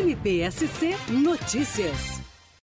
NPSC Notícias.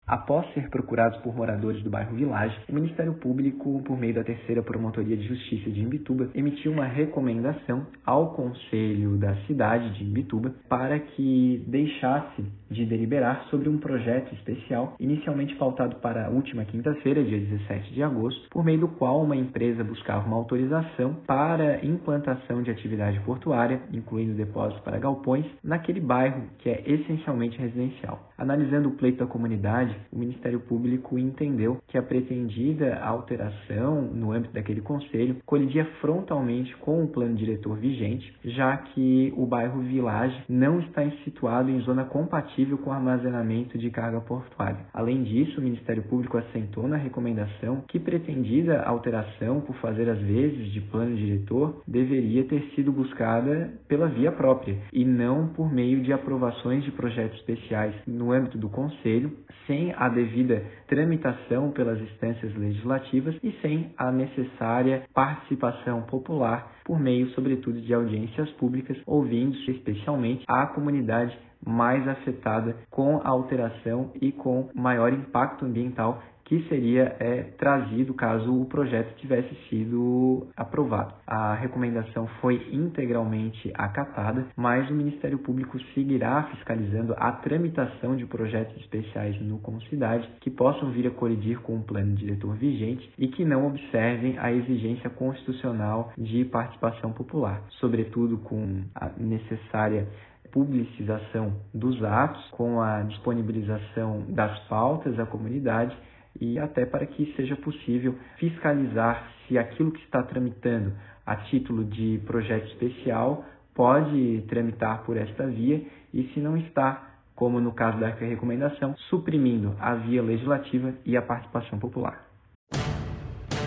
Após ser procurados por moradores do bairro Village, o Ministério Público, por meio da terceira Promotoria de Justiça de Imbituba, emitiu uma recomendação ao Conselho da cidade de Imbituba para que deixasse de deliberar sobre um projeto especial, inicialmente pautado para a última quinta-feira, dia 17 de agosto, por meio do qual uma empresa buscava uma autorização para implantação de atividade portuária, incluindo depósitos para galpões, naquele bairro que é essencialmente residencial. Analisando o pleito da comunidade, o Ministério Público entendeu que a pretendida alteração no âmbito daquele conselho colidia frontalmente com o plano diretor vigente, já que o bairro Village não está situado em zona compatível com armazenamento de carga portuária. Além disso, o Ministério Público assentou na recomendação que pretendida alteração por fazer as vezes de plano diretor deveria ter sido buscada pela via própria e não por meio de aprovações de projetos especiais no âmbito do Conselho, sem a devida tramitação pelas instâncias legislativas e sem a necessária participação popular por meio, sobretudo, de audiências públicas, ouvindo especialmente a comunidade mais afetada com a alteração e com maior impacto ambiental que seria é, trazido caso o projeto tivesse sido aprovado. A recomendação foi integralmente acatada, mas o Ministério Público seguirá fiscalizando a tramitação de projetos especiais no Concidade que possam vir a colidir com o plano diretor vigente e que não observem a exigência constitucional de participação popular, sobretudo com a necessária publicização dos atos, com a disponibilização das pautas à comunidade e até para que seja possível fiscalizar se aquilo que está tramitando a título de projeto especial pode tramitar por esta via e se não está, como no caso da recomendação, suprimindo a via legislativa e a participação popular.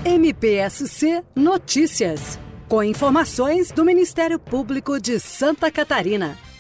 MPSC Notícias, com informações do Ministério Público de Santa Catarina.